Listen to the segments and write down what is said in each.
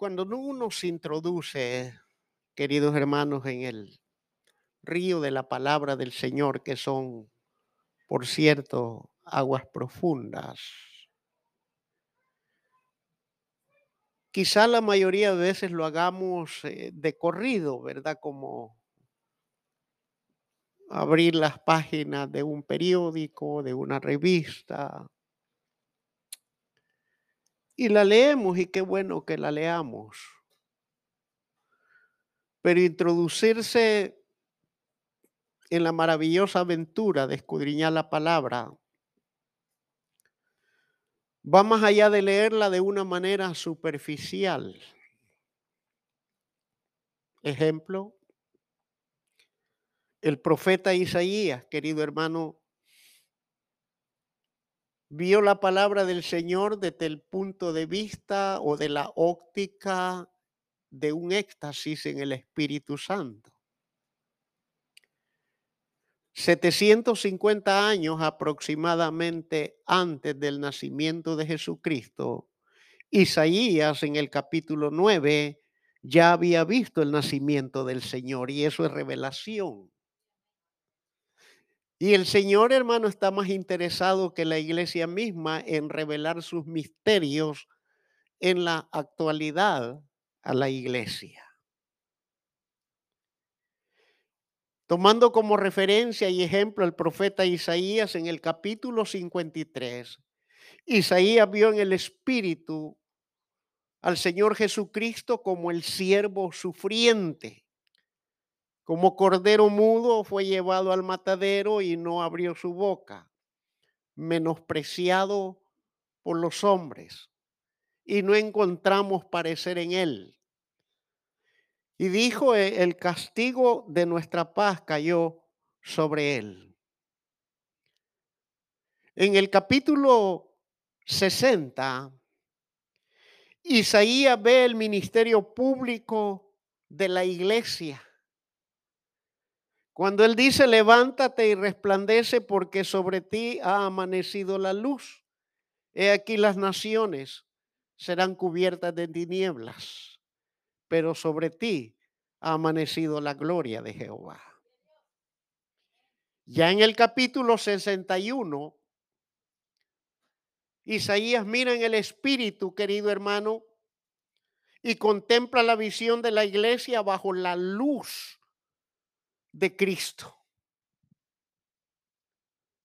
Cuando uno se introduce, queridos hermanos, en el río de la palabra del Señor, que son, por cierto, aguas profundas, quizá la mayoría de veces lo hagamos eh, de corrido, ¿verdad? Como abrir las páginas de un periódico, de una revista, y la leemos y qué bueno que la leamos. Pero introducirse en la maravillosa aventura de escudriñar la palabra va más allá de leerla de una manera superficial. Ejemplo, el profeta Isaías, querido hermano, vio la palabra del Señor desde el punto de vista o de la óptica de un éxtasis en el Espíritu Santo. 750 años aproximadamente antes del nacimiento de Jesucristo, Isaías en el capítulo 9 ya había visto el nacimiento del Señor y eso es revelación. Y el Señor, hermano, está más interesado que la iglesia misma en revelar sus misterios en la actualidad a la iglesia. Tomando como referencia y ejemplo al profeta Isaías en el capítulo 53, Isaías vio en el Espíritu al Señor Jesucristo como el siervo sufriente como cordero mudo fue llevado al matadero y no abrió su boca, menospreciado por los hombres, y no encontramos parecer en él. Y dijo, e, el castigo de nuestra paz cayó sobre él. En el capítulo 60, Isaías ve el ministerio público de la iglesia cuando Él dice, levántate y resplandece porque sobre ti ha amanecido la luz. He aquí las naciones serán cubiertas de tinieblas, pero sobre ti ha amanecido la gloria de Jehová. Ya en el capítulo 61, Isaías mira en el Espíritu, querido hermano, y contempla la visión de la iglesia bajo la luz de Cristo.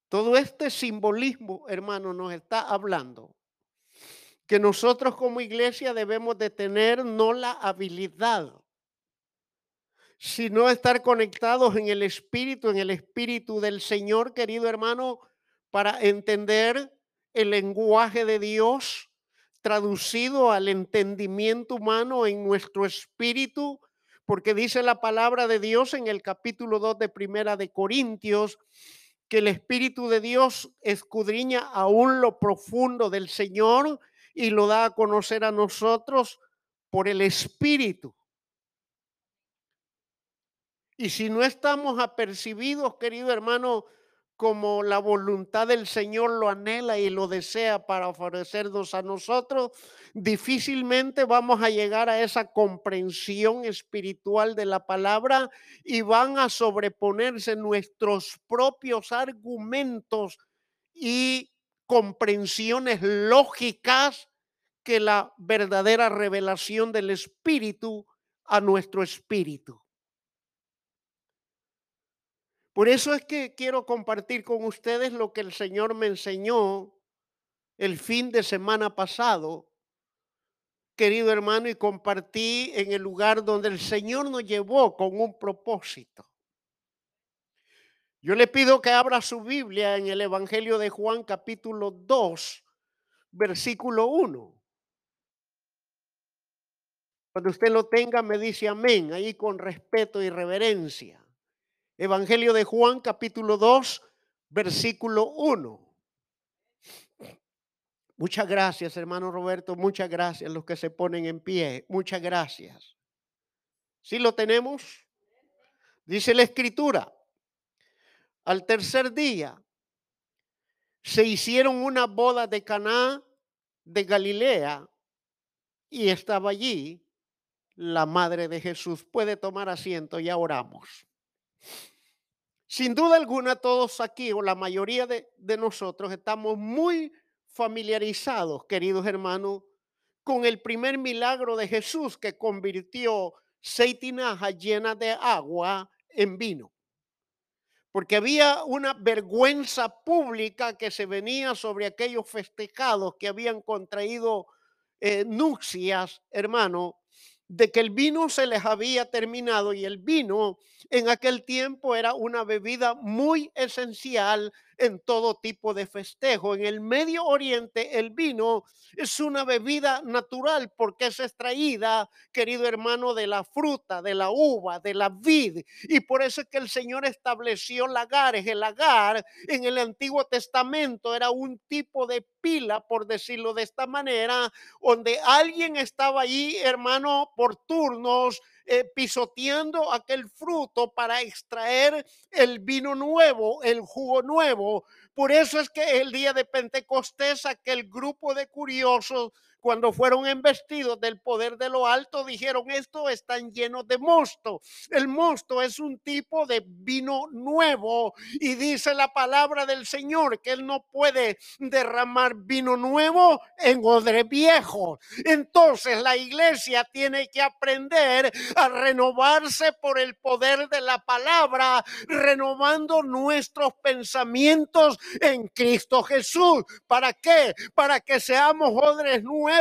Todo este simbolismo, hermano, nos está hablando que nosotros como iglesia debemos de tener no la habilidad, sino estar conectados en el espíritu, en el espíritu del Señor, querido hermano, para entender el lenguaje de Dios traducido al entendimiento humano en nuestro espíritu porque dice la palabra de Dios en el capítulo 2 de Primera de Corintios que el Espíritu de Dios escudriña aún lo profundo del Señor y lo da a conocer a nosotros por el Espíritu. Y si no estamos apercibidos, querido hermano, como la voluntad del Señor lo anhela y lo desea para ofrecernos a nosotros, difícilmente vamos a llegar a esa comprensión espiritual de la palabra y van a sobreponerse nuestros propios argumentos y comprensiones lógicas que la verdadera revelación del Espíritu a nuestro espíritu. Por eso es que quiero compartir con ustedes lo que el Señor me enseñó el fin de semana pasado, querido hermano, y compartí en el lugar donde el Señor nos llevó con un propósito. Yo le pido que abra su Biblia en el Evangelio de Juan capítulo 2, versículo 1. Cuando usted lo tenga, me dice amén, ahí con respeto y reverencia. Evangelio de Juan capítulo 2, versículo 1. Muchas gracias, hermano Roberto. Muchas gracias los que se ponen en pie. Muchas gracias. ¿Sí lo tenemos? Dice la escritura. Al tercer día se hicieron una boda de Caná de Galilea y estaba allí la madre de Jesús. Puede tomar asiento, ya oramos. Sin duda alguna, todos aquí, o la mayoría de, nosotros, estamos muy familiarizados, queridos hermanos, con el primer milagro de Jesús que convirtió seis tinajas llenas de agua en vino. Porque había una vergüenza pública que se venía sobre aquellos festejados que habían contraído eh, nupcias, hermano, de que el vino se les había terminado y el vino en aquel tiempo era una bebida muy esencial en todo tipo de festejo. En el Medio Oriente el vino es una bebida natural porque es extraída, querido hermano, de la fruta, de la uva, de la vid. Y por eso es que el Señor estableció lagares. El lagar en el Antiguo Testamento era un tipo de pila, por decirlo de esta manera, donde alguien estaba allí, hermano, por turnos eh, pisoteando aquel fruto para extraer el vino nuevo, el jugo nuevo. Por eso es que el día de Pentecostés aquel grupo de curiosos cuando fueron embestidos del poder de lo alto, dijeron, esto están llenos de mosto. El mosto es un tipo de vino nuevo y dice la palabra del Señor que Él no puede derramar vino nuevo en odre viejo. Entonces la iglesia tiene que aprender a renovarse por el poder de la palabra, renovando nuestros pensamientos en Cristo Jesús. ¿Para qué? Para que seamos odres nuevos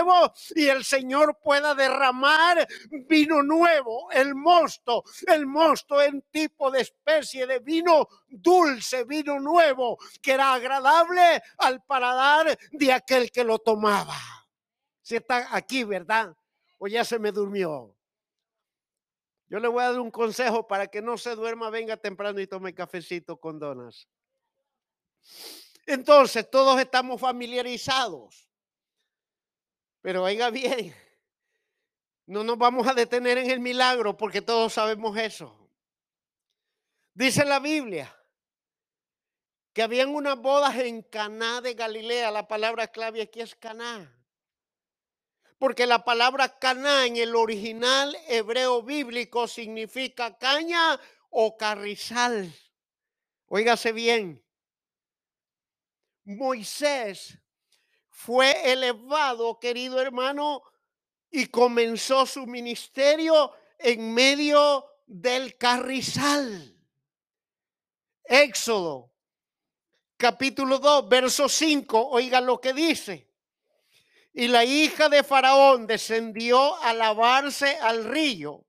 y el Señor pueda derramar vino nuevo, el mosto, el mosto en tipo de especie de vino dulce, vino nuevo, que era agradable al paladar de aquel que lo tomaba. Si está aquí, ¿verdad? O ya se me durmió. Yo le voy a dar un consejo para que no se duerma, venga temprano y tome cafecito con donas. Entonces, todos estamos familiarizados pero oiga bien, no nos vamos a detener en el milagro porque todos sabemos eso. Dice la Biblia que habían unas bodas en Caná de Galilea. La palabra clave aquí es Caná. Porque la palabra Caná en el original hebreo bíblico significa caña o carrizal. Óigase bien. Moisés fue elevado, querido hermano, y comenzó su ministerio en medio del carrizal. Éxodo, capítulo 2, verso 5, oiga lo que dice. Y la hija de Faraón descendió a lavarse al río.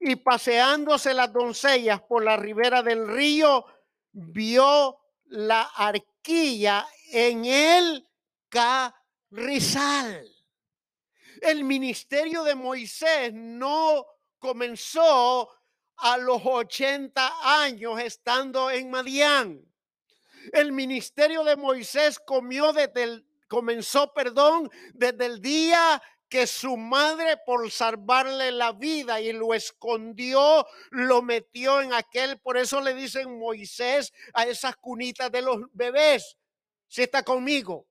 Y paseándose las doncellas por la ribera del río, vio la arquilla en él carrizal. El ministerio de Moisés no comenzó a los 80 años estando en Madián. El ministerio de Moisés comió desde el, comenzó, perdón, desde el día que su madre por salvarle la vida y lo escondió, lo metió en aquel, por eso le dicen Moisés a esas cunitas de los bebés. Si está conmigo.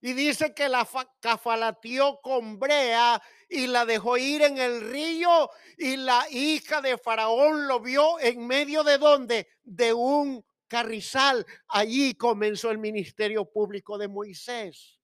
Y dice que la cafalateó con brea y la dejó ir en el río y la hija de Faraón lo vio en medio de donde? De un carrizal. Allí comenzó el ministerio público de Moisés.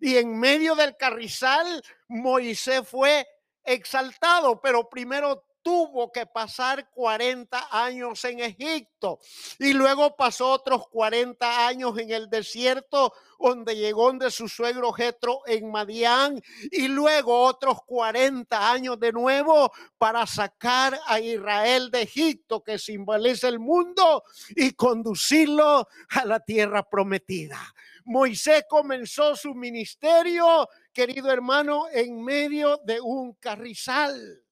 Y en medio del carrizal Moisés fue exaltado, pero primero tuvo que pasar 40 años en Egipto y luego pasó otros 40 años en el desierto donde llegó su suegro Jetro en Madián y luego otros 40 años de nuevo para sacar a Israel de Egipto que simboliza el mundo y conducirlo a la tierra prometida. Moisés comenzó su ministerio, querido hermano, en medio de un carrizal.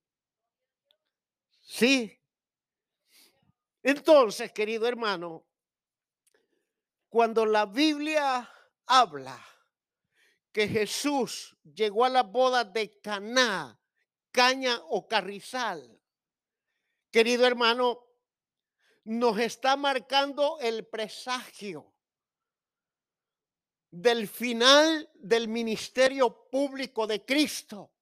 Sí. Entonces, querido hermano, cuando la Biblia habla que Jesús llegó a la boda de Caná, caña o carrizal, querido hermano, nos está marcando el presagio del final del ministerio público de Cristo.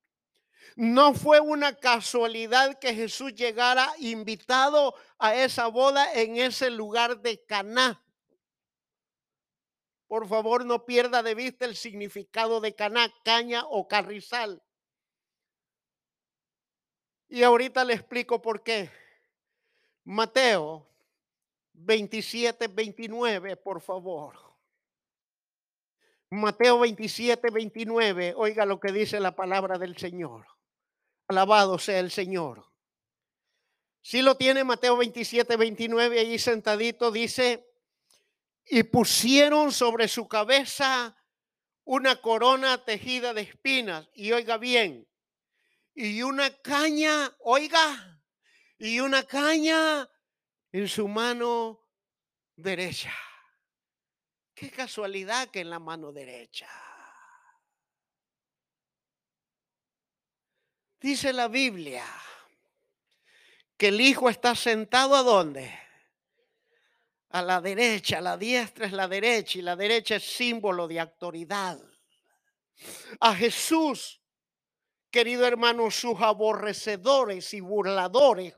No fue una casualidad que Jesús llegara invitado a esa boda en ese lugar de Caná. Por favor, no pierda de vista el significado de caná, caña o carrizal. Y ahorita le explico por qué. Mateo 27, 29, por favor. Mateo 27, 29. Oiga lo que dice la palabra del Señor. Alabado sea el Señor. Si lo tiene Mateo 27, 29, ahí sentadito, dice, y pusieron sobre su cabeza una corona tejida de espinas. Y oiga bien, y una caña, oiga, y una caña en su mano derecha. Qué casualidad que en la mano derecha. Dice la Biblia que el Hijo está sentado a dónde? A la derecha, la diestra es la derecha y la derecha es símbolo de autoridad. A Jesús, querido hermano, sus aborrecedores y burladores,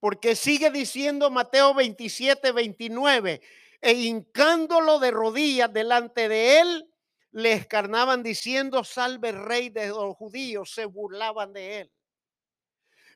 porque sigue diciendo Mateo 27, 29, e hincándolo de rodillas delante de él, le escarnaban diciendo, salve rey de los judíos, se burlaban de él.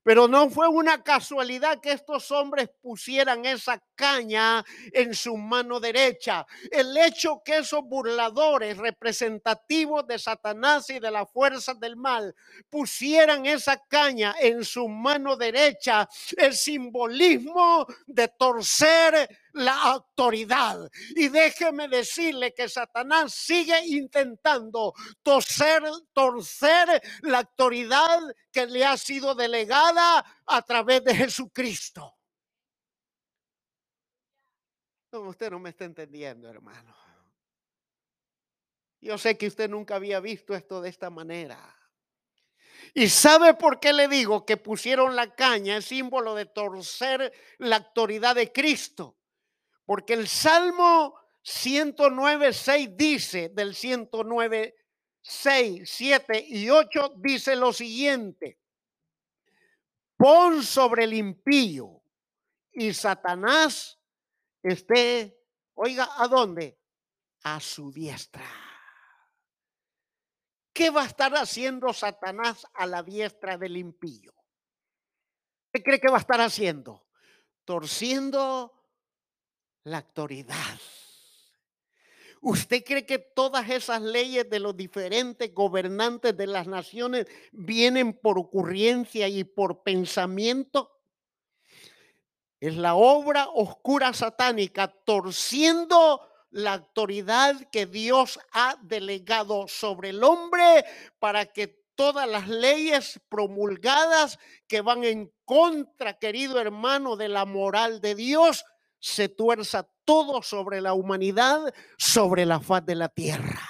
Pero no fue una casualidad que estos hombres pusieran esa caña en su mano derecha. El hecho que esos burladores representativos de Satanás y de las fuerzas del mal pusieran esa caña en su mano derecha, el simbolismo de torcer la autoridad. Y déjeme decirle que Satanás sigue intentando torcer, torcer la autoridad que le ha sido delegada a través de Jesucristo. Usted no me está entendiendo, hermano. Yo sé que usted nunca había visto esto de esta manera. ¿Y sabe por qué le digo que pusieron la caña, el símbolo de torcer la autoridad de Cristo? Porque el Salmo 109, 6 dice, del 109, 6, 7 y 8, dice lo siguiente. Pon sobre el impío y Satanás esté, oiga, ¿a dónde? A su diestra. ¿Qué va a estar haciendo Satanás a la diestra del impío? ¿Qué cree que va a estar haciendo? Torciendo la autoridad. ¿Usted cree que todas esas leyes de los diferentes gobernantes de las naciones vienen por ocurrencia y por pensamiento? Es la obra oscura satánica torciendo la autoridad que Dios ha delegado sobre el hombre para que todas las leyes promulgadas que van en contra, querido hermano, de la moral de Dios, se tuerza todo sobre la humanidad, sobre la faz de la tierra.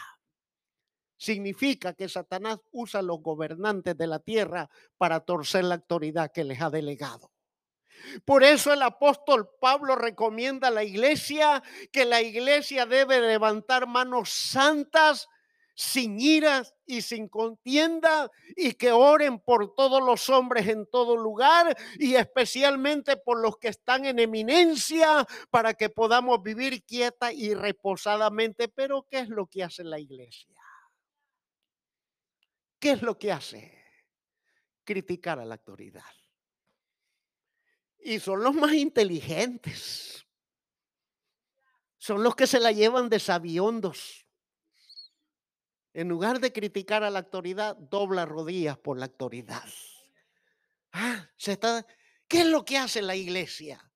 Significa que Satanás usa a los gobernantes de la tierra para torcer la autoridad que les ha delegado. Por eso el apóstol Pablo recomienda a la iglesia que la iglesia debe levantar manos santas sin iras y sin contienda, y que oren por todos los hombres en todo lugar, y especialmente por los que están en eminencia, para que podamos vivir quieta y reposadamente. Pero ¿qué es lo que hace la iglesia? ¿Qué es lo que hace? Criticar a la autoridad. Y son los más inteligentes. Son los que se la llevan de sabiondos en lugar de criticar a la autoridad, dobla rodillas por la autoridad. Ah, está, ¿Qué es lo que hace la iglesia?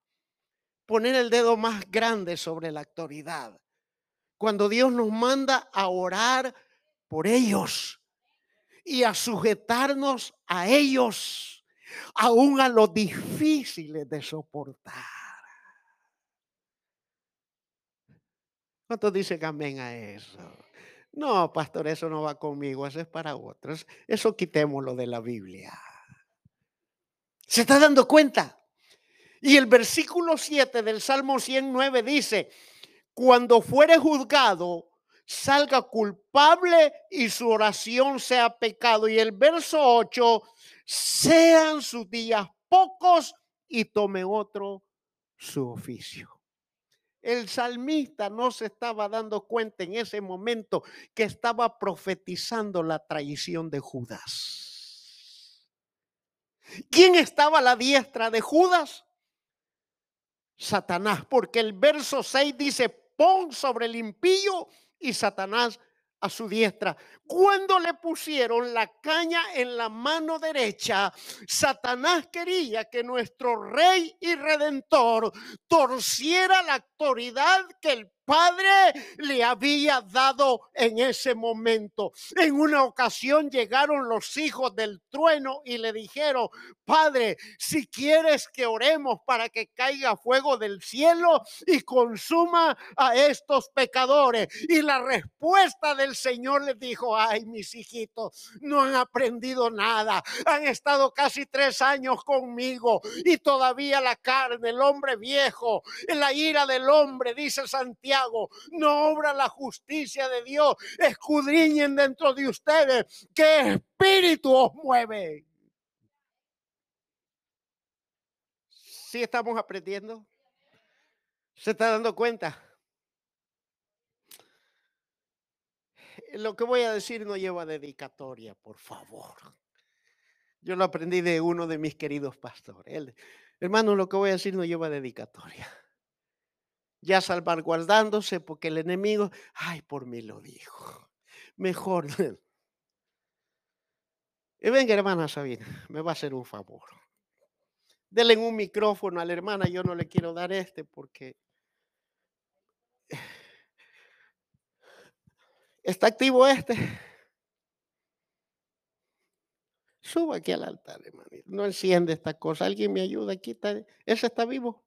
Poner el dedo más grande sobre la autoridad. Cuando Dios nos manda a orar por ellos y a sujetarnos a ellos, aún a los difíciles de soportar. ¿Cuántos dicen amén a eso? No, pastor, eso no va conmigo, eso es para otros. Eso quitémoslo de la Biblia. ¿Se está dando cuenta? Y el versículo 7 del Salmo 109 dice, cuando fuere juzgado, salga culpable y su oración sea pecado. Y el verso 8, sean sus días pocos y tome otro su oficio. El salmista no se estaba dando cuenta en ese momento que estaba profetizando la traición de Judas. ¿Quién estaba a la diestra de Judas? Satanás, porque el verso 6 dice, pon sobre el impío y Satanás a su diestra. Cuando le pusieron la caña en la mano derecha, Satanás quería que nuestro rey y redentor torciera la autoridad que el Padre le había dado en ese momento. En una ocasión llegaron los hijos del trueno y le dijeron, Padre, si quieres que oremos para que caiga fuego del cielo y consuma a estos pecadores. Y la respuesta del Señor les dijo, ay, mis hijitos, no han aprendido nada. Han estado casi tres años conmigo y todavía la carne, el hombre viejo, la ira del hombre, dice Santiago no obra la justicia de Dios. Escudriñen dentro de ustedes qué espíritu os mueve. ¿Sí estamos aprendiendo? ¿Se está dando cuenta? Lo que voy a decir no lleva dedicatoria, por favor. Yo lo aprendí de uno de mis queridos pastores. hermano, lo que voy a decir no lleva dedicatoria ya salvaguardándose porque el enemigo, ay, por mí lo dijo. Mejor. Y venga, hermana Sabina, me va a hacer un favor. Denle un micrófono a la hermana, yo no le quiero dar este porque está activo este. Suba aquí al altar, hermanito. No enciende esta cosa. Alguien me ayuda aquí. Ese está vivo.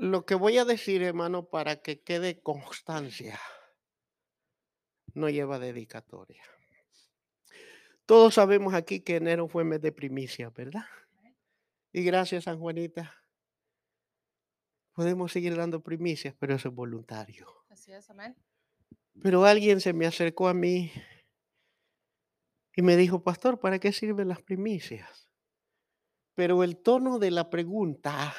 Lo que voy a decir, hermano, para que quede constancia, no lleva dedicatoria. Todos sabemos aquí que enero fue mes de primicia, ¿verdad? Y gracias, San Juanita. Podemos seguir dando primicias, pero eso es voluntario. Así es, amén. Pero alguien se me acercó a mí y me dijo, pastor, ¿para qué sirven las primicias? Pero el tono de la pregunta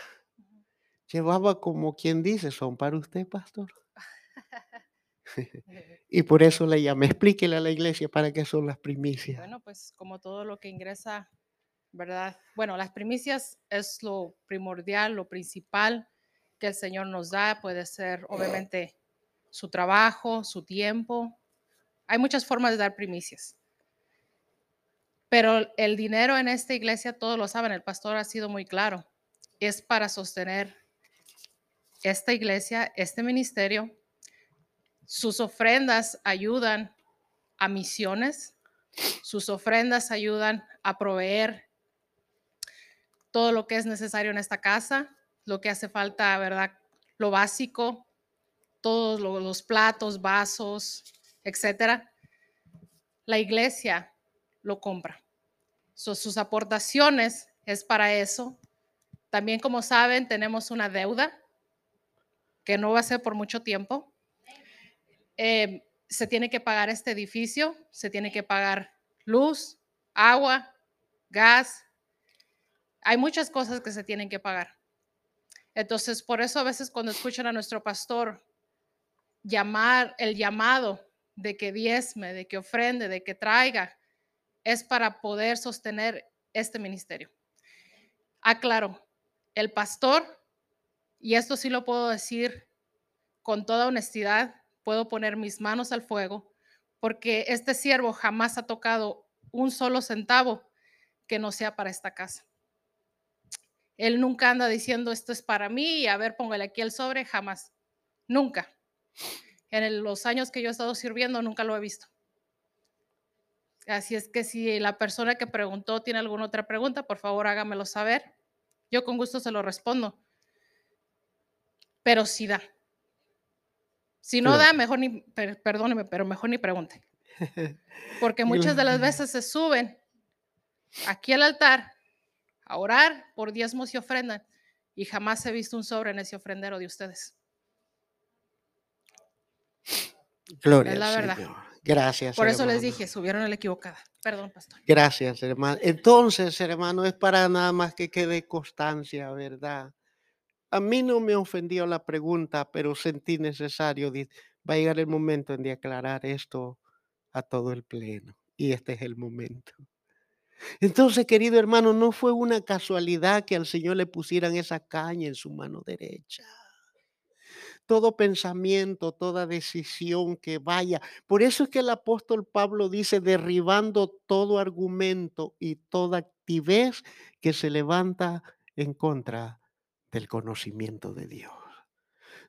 llevaba como quien dice, son para usted, pastor. y por eso le llamé, explíquele a la iglesia para qué son las primicias. Bueno, pues como todo lo que ingresa, ¿verdad? Bueno, las primicias es lo primordial, lo principal que el Señor nos da. Puede ser, obviamente, su trabajo, su tiempo. Hay muchas formas de dar primicias. Pero el dinero en esta iglesia, todos lo saben, el pastor ha sido muy claro, es para sostener esta iglesia, este ministerio, sus ofrendas ayudan a misiones, sus ofrendas ayudan a proveer todo lo que es necesario en esta casa, lo que hace falta, ¿verdad? Lo básico, todos los platos, vasos, etcétera. La iglesia lo compra. sus aportaciones es para eso. También, como saben, tenemos una deuda que no va a ser por mucho tiempo. Eh, se tiene que pagar este edificio, se tiene que pagar luz, agua, gas. Hay muchas cosas que se tienen que pagar. Entonces, por eso a veces cuando escuchan a nuestro pastor llamar el llamado de que diezme, de que ofrende, de que traiga, es para poder sostener este ministerio. Aclaro, el pastor y esto sí lo puedo decir con toda honestidad, puedo poner mis manos al fuego, porque este siervo jamás ha tocado un solo centavo que no sea para esta casa. Él nunca anda diciendo esto es para mí y a ver, póngale aquí el sobre, jamás. Nunca. En los años que yo he estado sirviendo, nunca lo he visto. Así es que si la persona que preguntó tiene alguna otra pregunta, por favor hágamelo saber. Yo con gusto se lo respondo pero si da. Si no da, mejor ni, perdóneme, pero mejor ni pregunte. Porque muchas de las veces se suben aquí al altar a orar por diezmos y ofrendas y jamás he visto un sobre en ese ofrendero de ustedes. Gloria Es la verdad. Señor. Gracias. Por eso les dije, subieron a la equivocada. Perdón, pastor. Gracias, hermano. Entonces, hermano, es para nada más que quede constancia, ¿verdad? A mí no me ofendió la pregunta, pero sentí necesario. Va a llegar el momento en de aclarar esto a todo el pleno. Y este es el momento. Entonces, querido hermano, no fue una casualidad que al Señor le pusieran esa caña en su mano derecha. Todo pensamiento, toda decisión que vaya. Por eso es que el apóstol Pablo dice, derribando todo argumento y toda activez que se levanta en contra del conocimiento de Dios.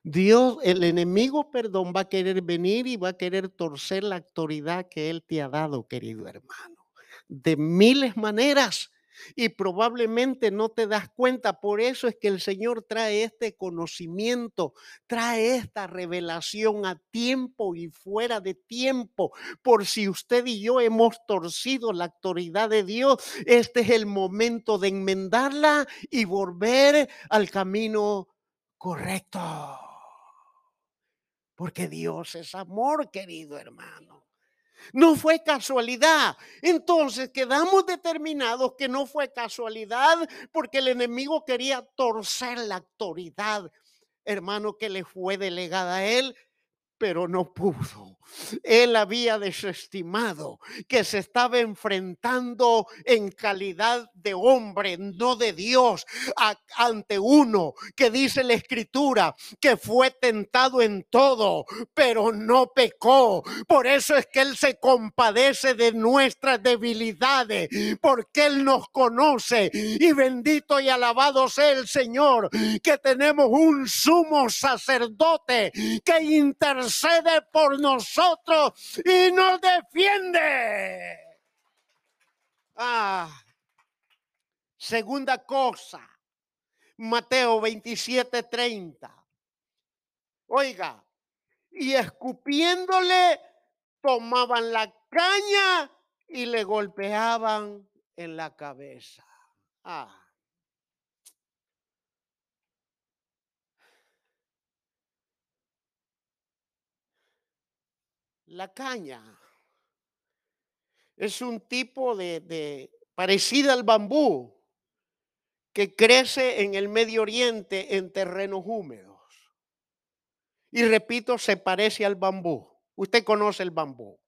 Dios, el enemigo, perdón, va a querer venir y va a querer torcer la autoridad que Él te ha dado, querido hermano, de miles maneras. Y probablemente no te das cuenta. Por eso es que el Señor trae este conocimiento, trae esta revelación a tiempo y fuera de tiempo. Por si usted y yo hemos torcido la autoridad de Dios, este es el momento de enmendarla y volver al camino correcto. Porque Dios es amor, querido hermano. No fue casualidad. Entonces quedamos determinados que no fue casualidad porque el enemigo quería torcer la autoridad, hermano, que le fue delegada a él, pero no pudo. Él había desestimado que se estaba enfrentando en calidad de hombre, no de Dios, ante uno que dice la escritura que fue tentado en todo, pero no pecó. Por eso es que Él se compadece de nuestras debilidades, porque Él nos conoce. Y bendito y alabado sea el Señor, que tenemos un sumo sacerdote que intercede por nosotros y nos defiende. Ah, segunda cosa, Mateo 27, 30. Oiga, y escupiéndole, tomaban la caña y le golpeaban en la cabeza. Ah. La caña es un tipo de, parecida al bambú que crece en el Medio Oriente en terrenos húmedos. Y repito, se parece al bambú. Usted conoce el bambú.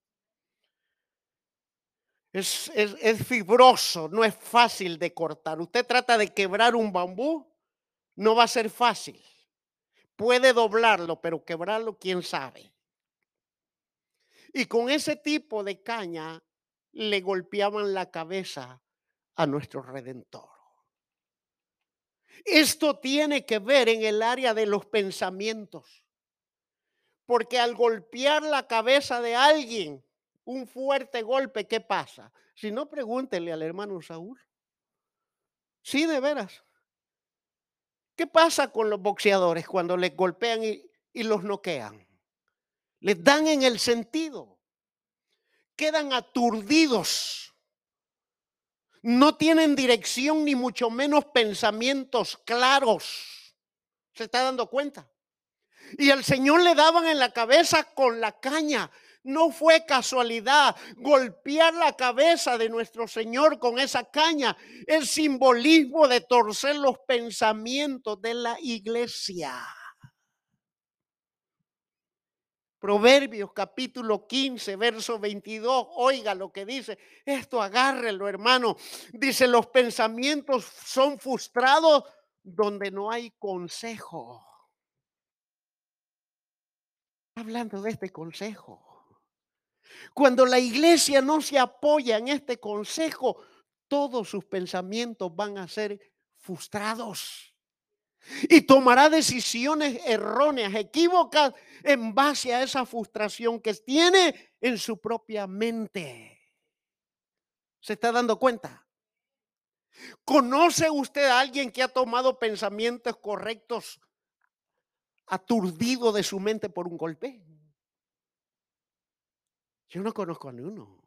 Es, es fibroso, no es fácil de cortar. Usted trata de quebrar un bambú, no va a ser fácil. Puede doblarlo, pero quebrarlo, quién sabe. Y con ese tipo de caña le golpeaban la cabeza a nuestro redentor. Esto tiene que ver en el área de los pensamientos. Porque al golpear la cabeza de alguien, un fuerte golpe, ¿qué pasa? Si no, pregúntele al hermano Saúl. Sí, de veras. ¿Qué pasa con los boxeadores cuando les golpean y, y los noquean? Les dan en el sentido. Quedan aturdidos. No tienen dirección ni mucho menos pensamientos claros. ¿Se está dando cuenta? Y el Señor le daban en la cabeza con la caña. No fue casualidad golpear la cabeza de nuestro Señor con esa caña. El simbolismo de torcer los pensamientos de la iglesia. Proverbios capítulo 15, verso 22. Oiga lo que dice. Esto agárrelo, hermano. Dice, los pensamientos son frustrados donde no hay consejo. Hablando de este consejo. Cuando la iglesia no se apoya en este consejo, todos sus pensamientos van a ser frustrados y tomará decisiones erróneas, equívocas en base a esa frustración que tiene en su propia mente. ¿Se está dando cuenta? ¿Conoce usted a alguien que ha tomado pensamientos correctos aturdido de su mente por un golpe? Yo no conozco a ninguno.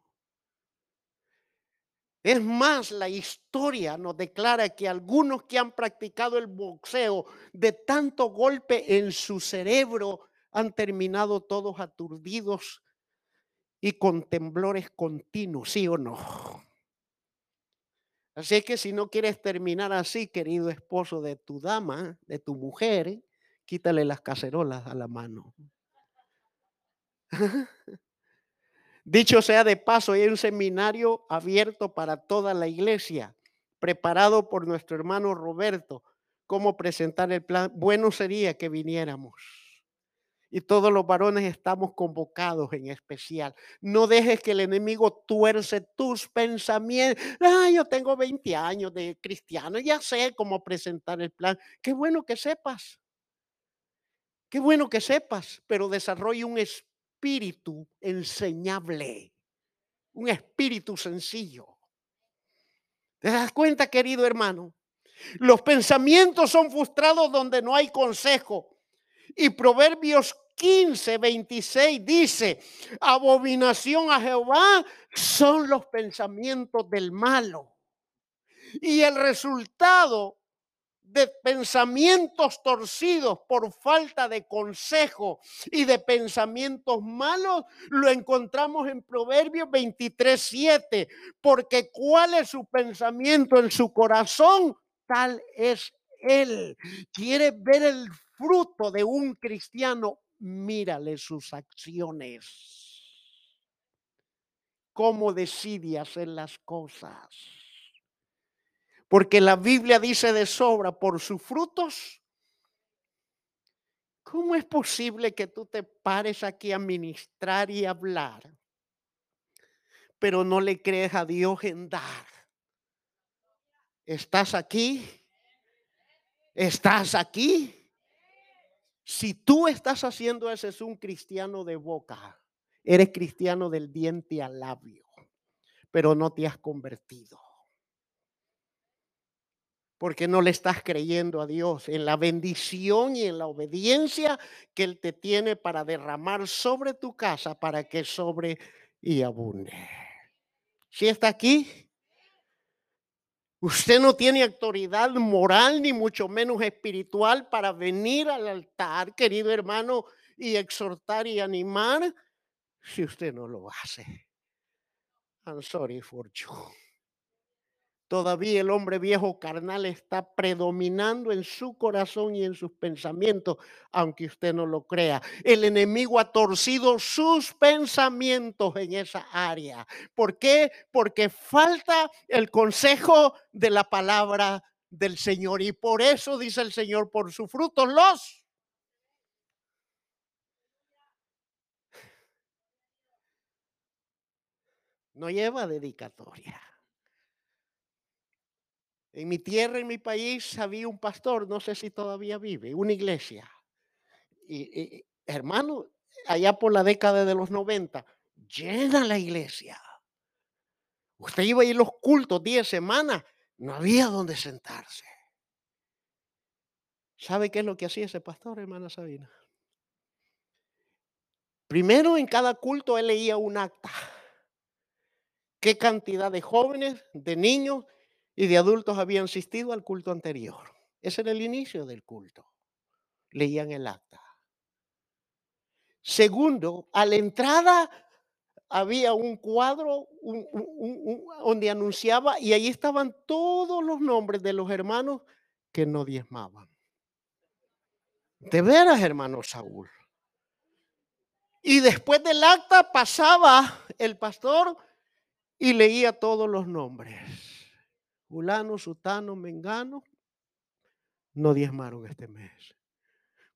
Es más, la historia nos declara que algunos que han practicado el boxeo de tanto golpe en su cerebro han terminado todos aturdidos y con temblores continuos, ¿sí o no? Así que si no quieres terminar así, querido esposo de tu dama, de tu mujer, quítale las cacerolas a la mano. Dicho sea de paso, hay un seminario abierto para toda la iglesia, preparado por nuestro hermano Roberto, cómo presentar el plan. Bueno sería que viniéramos. Y todos los varones estamos convocados en especial. No dejes que el enemigo tuerce tus pensamientos. Ah, yo tengo 20 años de cristiano, ya sé cómo presentar el plan. Qué bueno que sepas. Qué bueno que sepas, pero desarrolla un espíritu enseñable, un espíritu sencillo. ¿Te das cuenta, querido hermano? Los pensamientos son frustrados donde no hay consejo. Y Proverbios 15, 26 dice, abominación a Jehová son los pensamientos del malo. Y el resultado de pensamientos torcidos por falta de consejo y de pensamientos malos, lo encontramos en Proverbios 23, 7, porque cuál es su pensamiento en su corazón, tal es él. Quiere ver el fruto de un cristiano, mírale sus acciones. Cómo decide hacer las cosas. Porque la Biblia dice de sobra, por sus frutos. ¿Cómo es posible que tú te pares aquí a ministrar y hablar, pero no le crees a Dios en dar? ¿Estás aquí? ¿Estás aquí? Si tú estás haciendo eso, es un cristiano de boca. Eres cristiano del diente al labio, pero no te has convertido. Porque no le estás creyendo a Dios en la bendición y en la obediencia que Él te tiene para derramar sobre tu casa para que sobre y abunde. Si está aquí, Usted no tiene autoridad moral ni mucho menos espiritual para venir al altar, querido hermano, y exhortar y animar si usted no lo hace. I'm sorry for you. Todavía el hombre viejo carnal está predominando en su corazón y en sus pensamientos, aunque usted no lo crea. El enemigo ha torcido sus pensamientos en esa área. ¿Por qué? Porque falta el consejo de la palabra del Señor. Y por eso dice el Señor, por sus frutos los. No lleva dedicatoria. En mi tierra, en mi país, había un pastor, no sé si todavía vive, una iglesia. Y, hermano, allá por la década de los 90, llena la iglesia. Usted iba a ir los cultos 10 semanas, no había donde sentarse. ¿Sabe qué es lo que hacía ese pastor, hermana Sabina? Primero en cada culto él leía un acta. ¿Qué cantidad de jóvenes, de niños y de adultos habían asistido al culto anterior. Ese era el inicio del culto. Leían el acta. Segundo, a la entrada había un cuadro donde anunciaba y ahí estaban todos los nombres de los hermanos que no diezmaban. De veras, hermano Saúl. Y después del acta pasaba el pastor y leía todos los nombres fulano, sutano, mengano, no diezmaron este mes.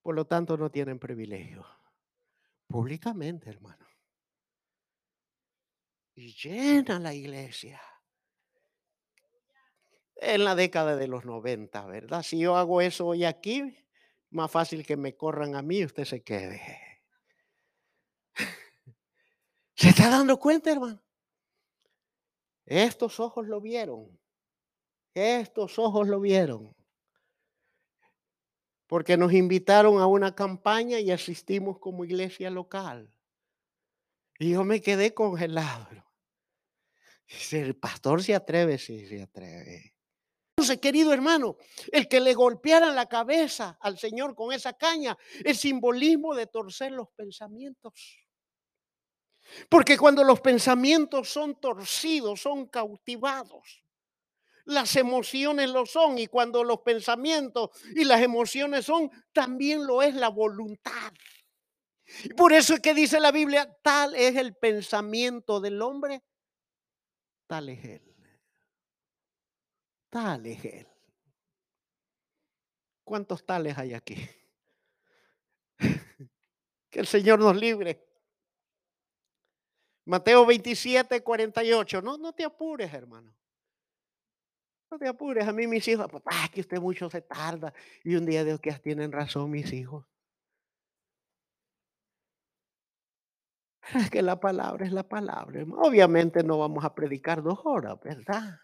Por lo tanto, no tienen privilegio. Públicamente, hermano. Y llena la iglesia. En la década de los 90, ¿verdad? Si yo hago eso hoy aquí, más fácil que me corran a mí y usted se quede. ¿Se está dando cuenta, hermano? Estos ojos lo vieron. Estos ojos lo vieron. Porque nos invitaron a una campaña y asistimos como iglesia local. Y yo me quedé congelado. el pastor se atreve, sí, se atreve. Entonces, querido hermano, el que le golpeara la cabeza al Señor con esa caña es simbolismo de torcer los pensamientos. Porque cuando los pensamientos son torcidos, son cautivados. Las emociones lo son y cuando los pensamientos y las emociones son, también lo es la voluntad. Por eso es que dice la Biblia, tal es el pensamiento del hombre, tal es él. Tal es él. ¿Cuántos tales hay aquí? que el Señor nos libre. Mateo 27, 48. No, no te apures, hermano. Te apures. A mí mis hijos, papá, que usted mucho se tarda. Y un día Dios que tienen razón mis hijos. Es que la palabra es la palabra. Obviamente no vamos a predicar dos horas, ¿verdad?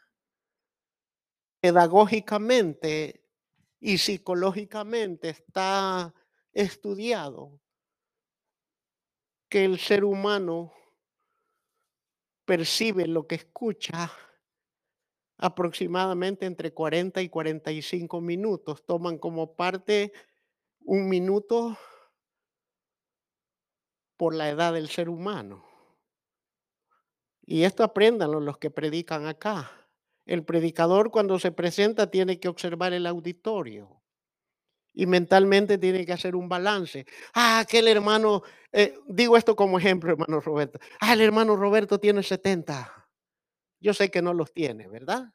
Pedagógicamente y psicológicamente está estudiado que el ser humano percibe lo que escucha aproximadamente entre 40 y 45 minutos. Toman como parte un minuto por la edad del ser humano. Y esto apréndanlo los que predican acá. El predicador cuando se presenta tiene que observar el auditorio y mentalmente tiene que hacer un balance. Ah, aquel hermano, eh, digo esto como ejemplo, hermano Roberto. Ah, el hermano Roberto tiene 70. Yo sé que no los tiene, ¿verdad?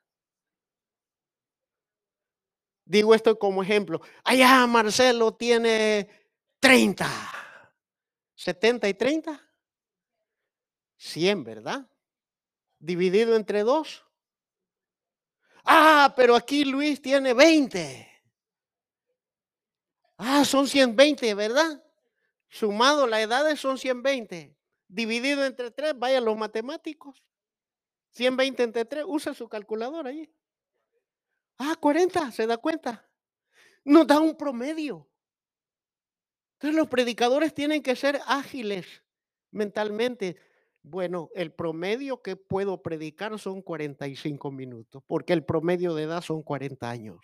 Digo esto como ejemplo. Allá Marcelo tiene 30. 70 y 30. 100, ¿verdad? Dividido entre dos. Ah, pero aquí Luis tiene 20. Ah, son 120, ¿verdad? Sumado la edades son 120. Dividido entre 3, vayan los matemáticos. 120 entre 3, usa su calculadora ahí. Ah, 40, ¿se da cuenta? Nos da un promedio. Entonces los predicadores tienen que ser ágiles mentalmente. Bueno, el promedio que puedo predicar son 45 minutos, porque el promedio de edad son 40 años.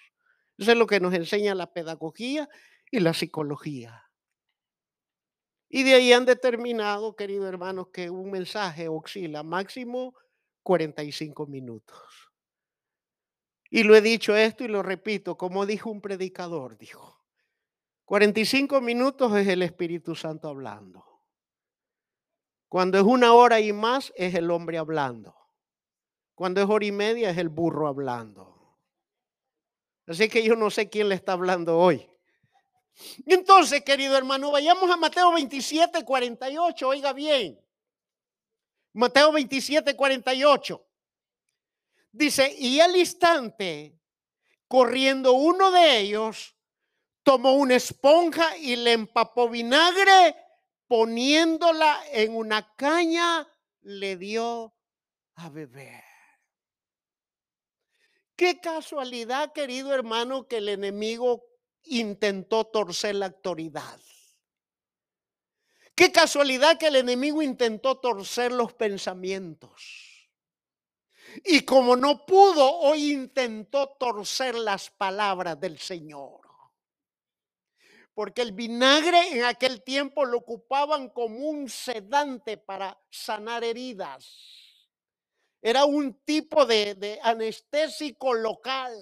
Eso es lo que nos enseña la pedagogía y la psicología. Y de ahí han determinado, queridos hermanos, que un mensaje oscila máximo 45 minutos. Y lo he dicho esto y lo repito, como dijo un predicador, dijo, 45 minutos es el Espíritu Santo hablando. Cuando es una hora y más es el hombre hablando. Cuando es hora y media es el burro hablando. Así que yo no sé quién le está hablando hoy. Entonces, querido hermano, vayamos a Mateo 27, 48. Oiga bien. Mateo 27, 48. Dice, y al instante, corriendo uno de ellos, tomó una esponja y le empapó vinagre, poniéndola en una caña, le dio a beber. Qué casualidad, querido hermano, que el enemigo intentó torcer la autoridad. Qué casualidad que el enemigo intentó torcer los pensamientos. Y como no pudo, hoy intentó torcer las palabras del Señor. Porque el vinagre en aquel tiempo lo ocupaban como un sedante para sanar heridas. Era un tipo de, de anestésico local.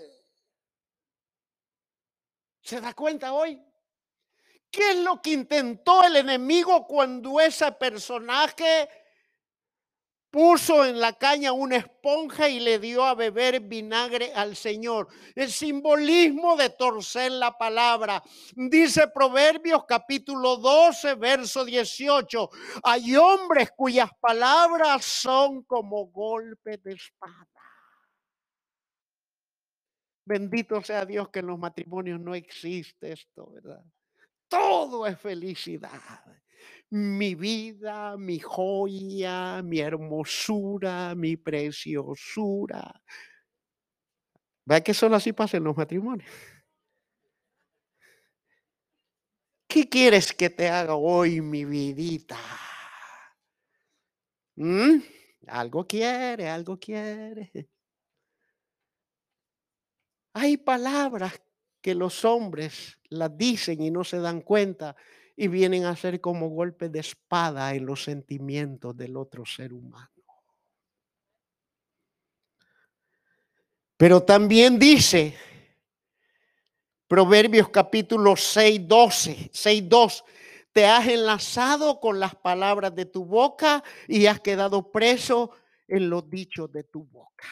¿Se da cuenta hoy? ¿Qué es lo que intentó el enemigo cuando ese personaje puso en la caña una esponja y le dio a beber vinagre al Señor? El simbolismo de torcer la palabra. Dice Proverbios capítulo 12, verso 18. Hay hombres cuyas palabras son como golpes de espada. Bendito sea Dios que en los matrimonios no existe esto, ¿verdad? Todo es felicidad. Mi vida, mi joya, mi hermosura, mi preciosura. ¿Vea que solo así pasa los matrimonios? ¿Qué quieres que te haga hoy, mi vidita? ¿Mm? Algo quiere, algo quiere. Hay palabras que los hombres las dicen y no se dan cuenta y vienen a ser como golpes de espada en los sentimientos del otro ser humano. Pero también dice Proverbios capítulo 6, 12, 6, 2. Te has enlazado con las palabras de tu boca y has quedado preso en los dichos de tu boca.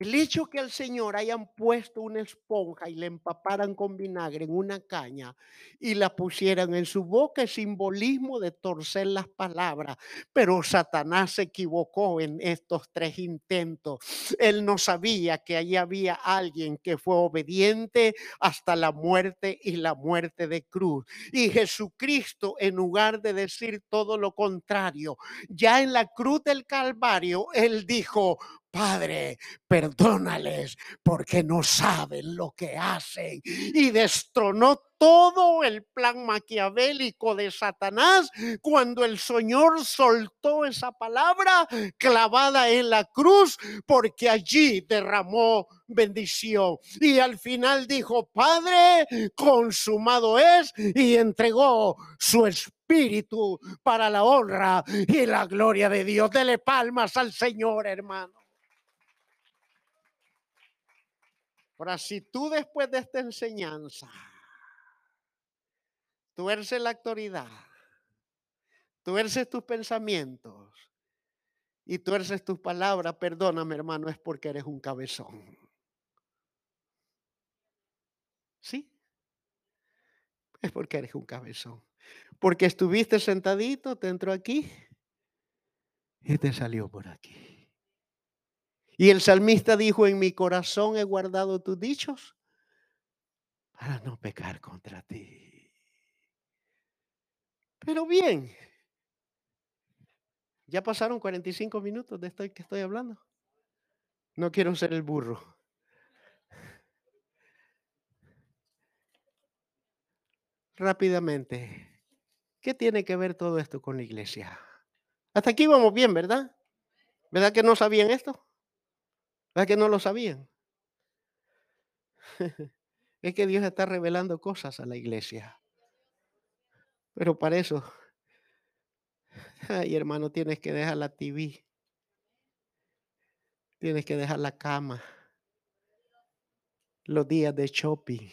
El hecho que al Señor hayan puesto una esponja y le empaparan con vinagre en una caña y la pusieran en su boca es simbolismo de torcer las palabras. Pero Satanás se equivocó en estos tres intentos. Él no sabía que allí había alguien que fue obediente hasta la muerte y la muerte de cruz. Y Jesucristo, en lugar de decir todo lo contrario, ya en la cruz del Calvario, Él dijo, Padre, perdónales porque no saben lo que hacen. Y destronó todo el plan maquiavélico de Satanás cuando el Señor soltó esa palabra clavada en la cruz porque allí derramó bendición. Y al final dijo, Padre, consumado es y entregó su espíritu para la honra y la gloria de Dios. Dele palmas al Señor, hermano. Ahora, si tú después de esta enseñanza tuerces la autoridad, tuerces tus pensamientos y tuerces tus palabras, perdóname hermano, es porque eres un cabezón. ¿Sí? Es porque eres un cabezón. Porque estuviste sentadito, te entró aquí y te salió por aquí. Y el salmista dijo, en mi corazón he guardado tus dichos para no pecar contra ti. Pero bien, ya pasaron 45 minutos de esto que estoy hablando. No quiero ser el burro. Rápidamente, ¿qué tiene que ver todo esto con la iglesia? Hasta aquí vamos bien, ¿verdad? ¿Verdad que no sabían esto? ¿Verdad que no lo sabían? es que Dios está revelando cosas a la iglesia. Pero para eso, ay hermano, tienes que dejar la TV. Tienes que dejar la cama. Los días de shopping.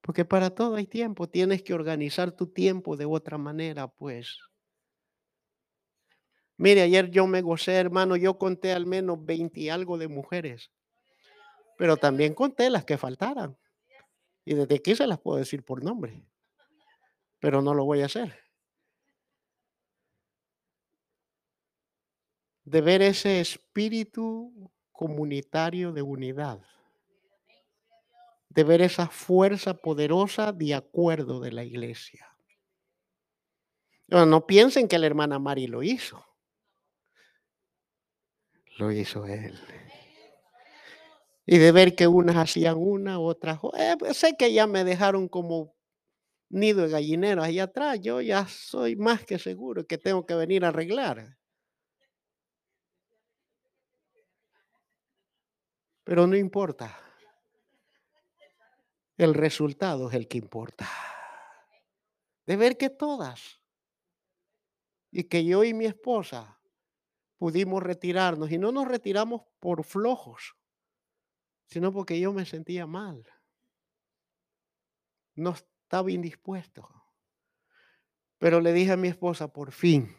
Porque para todo hay tiempo. Tienes que organizar tu tiempo de otra manera, pues. Mire, ayer yo me gocé, hermano, yo conté al menos 20 y algo de mujeres, pero también conté las que faltaran. Y desde aquí se las puedo decir por nombre, pero no lo voy a hacer. De ver ese espíritu comunitario de unidad, de ver esa fuerza poderosa de acuerdo de la iglesia. No, no piensen que la hermana Mari lo hizo lo hizo Él. Y de ver que unas hacían una, otras, eh, pues, sé que ya me dejaron como nido de gallinero allá atrás. Yo ya soy más que seguro que tengo que venir a arreglar. Pero no importa. El resultado es el que importa. De ver que todas, y que yo y mi esposa pudimos retirarnos y no nos retiramos por flojos, sino porque yo me sentía mal. No estaba indispuesto. Pero le dije a mi esposa, por fin,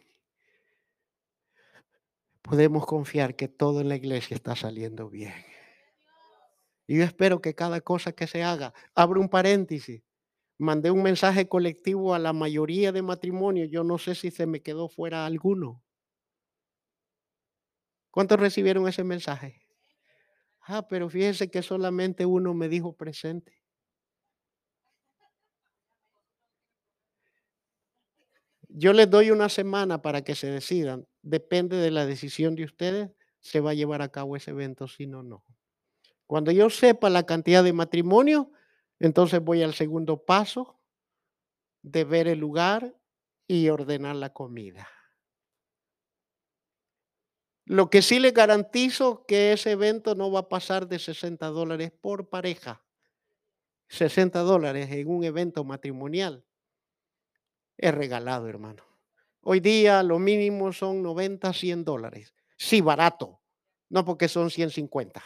podemos confiar que todo en la iglesia está saliendo bien. Y yo espero que cada cosa que se haga, abro un paréntesis, mandé un mensaje colectivo a la mayoría de matrimonios, yo no sé si se me quedó fuera alguno. ¿Cuántos recibieron ese mensaje? Ah, pero fíjense que solamente uno me dijo presente. Yo les doy una semana para que se decidan. Depende de la decisión de ustedes, se va a llevar a cabo ese evento, si no, no. Cuando yo sepa la cantidad de matrimonio, entonces voy al segundo paso de ver el lugar y ordenar la comida. Lo que sí le garantizo que ese evento no va a pasar de 60 dólares por pareja. 60 dólares en un evento matrimonial es regalado, hermano. Hoy día lo mínimo son 90, 100 dólares. Sí, barato. No porque son 150.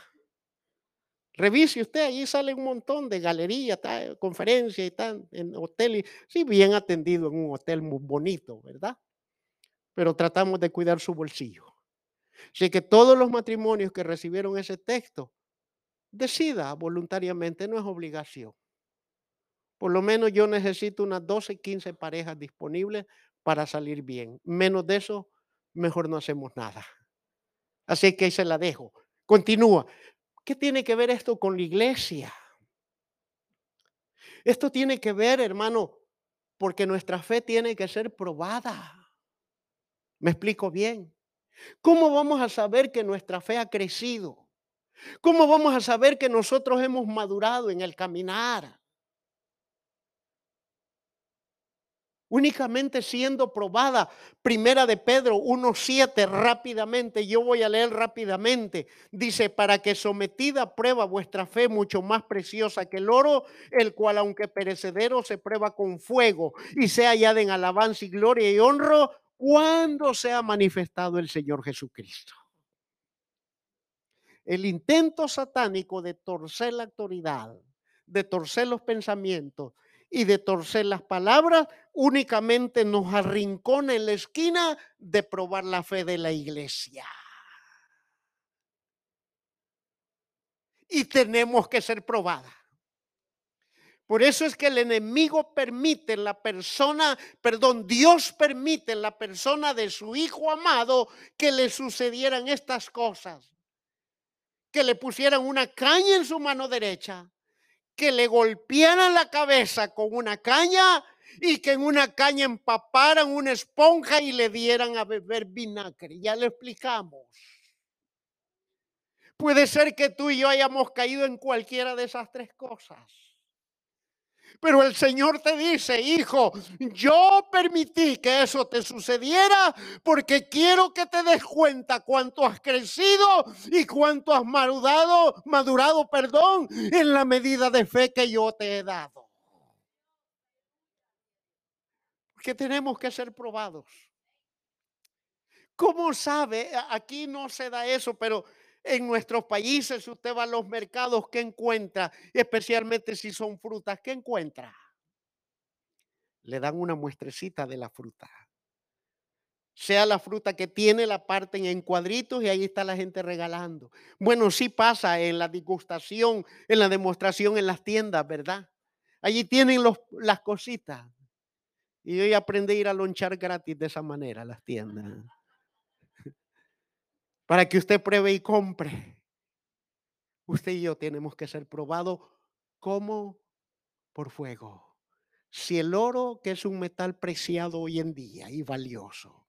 Revise usted, ahí sale un montón de galerías, conferencias y tal, en hoteles. Sí, bien atendido en un hotel muy bonito, ¿verdad? Pero tratamos de cuidar su bolsillo. Así que todos los matrimonios que recibieron ese texto, decida voluntariamente, no es obligación. Por lo menos yo necesito unas 12, 15 parejas disponibles para salir bien. Menos de eso, mejor no hacemos nada. Así que ahí se la dejo. Continúa. ¿Qué tiene que ver esto con la iglesia? Esto tiene que ver, hermano, porque nuestra fe tiene que ser probada. ¿Me explico bien? ¿Cómo vamos a saber que nuestra fe ha crecido? ¿Cómo vamos a saber que nosotros hemos madurado en el caminar? únicamente siendo probada. Primera de Pedro 1.7 rápidamente, yo voy a leer rápidamente. Dice, para que sometida a prueba vuestra fe mucho más preciosa que el oro, el cual aunque perecedero se prueba con fuego y sea hallada en alabanza y gloria y honro cuando sea manifestado el Señor Jesucristo. El intento satánico de torcer la autoridad, de torcer los pensamientos, y de torcer las palabras, únicamente nos arrincona en la esquina de probar la fe de la iglesia. Y tenemos que ser probada. Por eso es que el enemigo permite en la persona, perdón, Dios permite en la persona de su hijo amado que le sucedieran estas cosas. Que le pusieran una caña en su mano derecha que le golpearan la cabeza con una caña y que en una caña empaparan una esponja y le dieran a beber vinagre. Ya le explicamos. Puede ser que tú y yo hayamos caído en cualquiera de esas tres cosas. Pero el Señor te dice, hijo, yo permití que eso te sucediera porque quiero que te des cuenta cuánto has crecido y cuánto has madurado, madurado, perdón, en la medida de fe que yo te he dado. Porque tenemos que ser probados. ¿Cómo sabe? Aquí no se da eso, pero en nuestros países, si usted va a los mercados, ¿qué encuentra? Especialmente si son frutas, ¿qué encuentra? Le dan una muestrecita de la fruta. Sea la fruta que tiene, la parten en cuadritos y ahí está la gente regalando. Bueno, sí pasa en la degustación, en la demostración en las tiendas, ¿verdad? Allí tienen las cositas. Y yo aprendí a ir a lonchar gratis de esa manera las tiendas para que usted pruebe y compre. Usted y yo tenemos que ser probados como por fuego. Si el oro, que es un metal preciado hoy en día y valioso,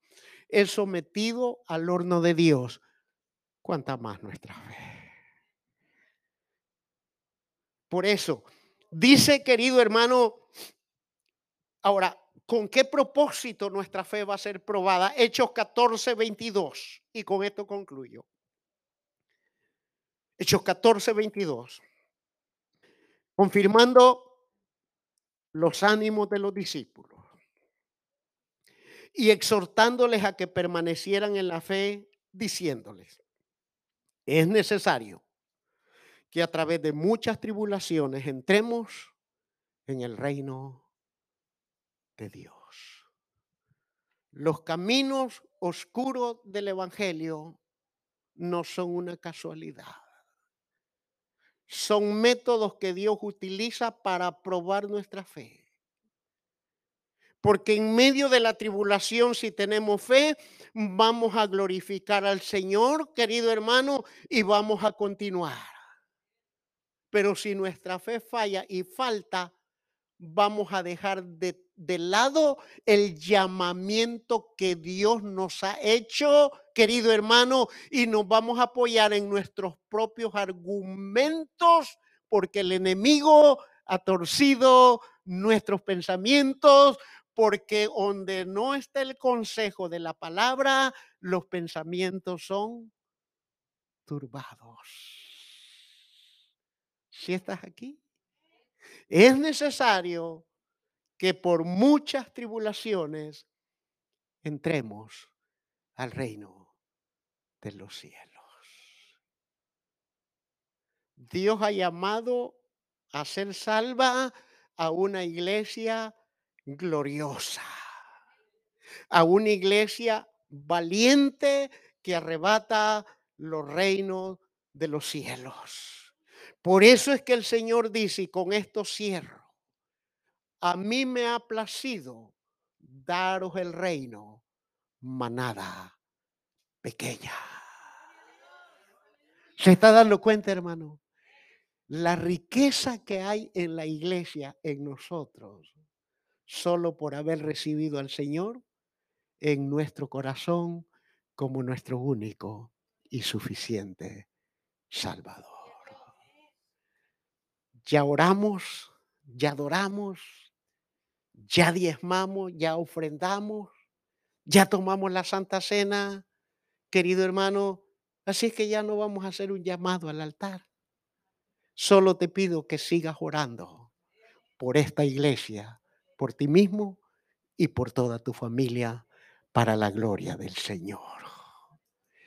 es sometido al horno de Dios, ¿cuánta más nuestra fe? Por eso, dice querido hermano, ahora, ¿Con qué propósito nuestra fe va a ser probada? Hechos 14, 22. Y con esto concluyo. Hechos 14, 22. Confirmando los ánimos de los discípulos y exhortándoles a que permanecieran en la fe, diciéndoles, es necesario que a través de muchas tribulaciones entremos en el reino Dios. Los caminos oscuros del Evangelio no son una casualidad. Son métodos que Dios utiliza para probar nuestra fe. Porque en medio de la tribulación, si tenemos fe, vamos a glorificar al Señor, querido hermano, y vamos a continuar. Pero si nuestra fe falla y falta, vamos a dejar de de lado el llamamiento que Dios nos ha hecho, querido hermano, y nos vamos a apoyar en nuestros propios argumentos, porque el enemigo ha torcido nuestros pensamientos, porque donde no está el consejo de la palabra, los pensamientos son turbados. Si estás aquí, es necesario que por muchas tribulaciones entremos al reino de los cielos. Dios ha llamado a ser salva a una iglesia gloriosa, a una iglesia valiente que arrebata los reinos de los cielos. Por eso es que el Señor dice, y con esto cierro, a mí me ha placido daros el reino, manada pequeña. ¿Se está dando cuenta, hermano? La riqueza que hay en la iglesia, en nosotros, solo por haber recibido al Señor en nuestro corazón como nuestro único y suficiente Salvador. Ya oramos, ya adoramos, ya diezmamos, ya ofrendamos, ya tomamos la Santa Cena, querido hermano. Así es que ya no vamos a hacer un llamado al altar. Solo te pido que sigas orando por esta iglesia, por ti mismo y por toda tu familia, para la gloria del Señor.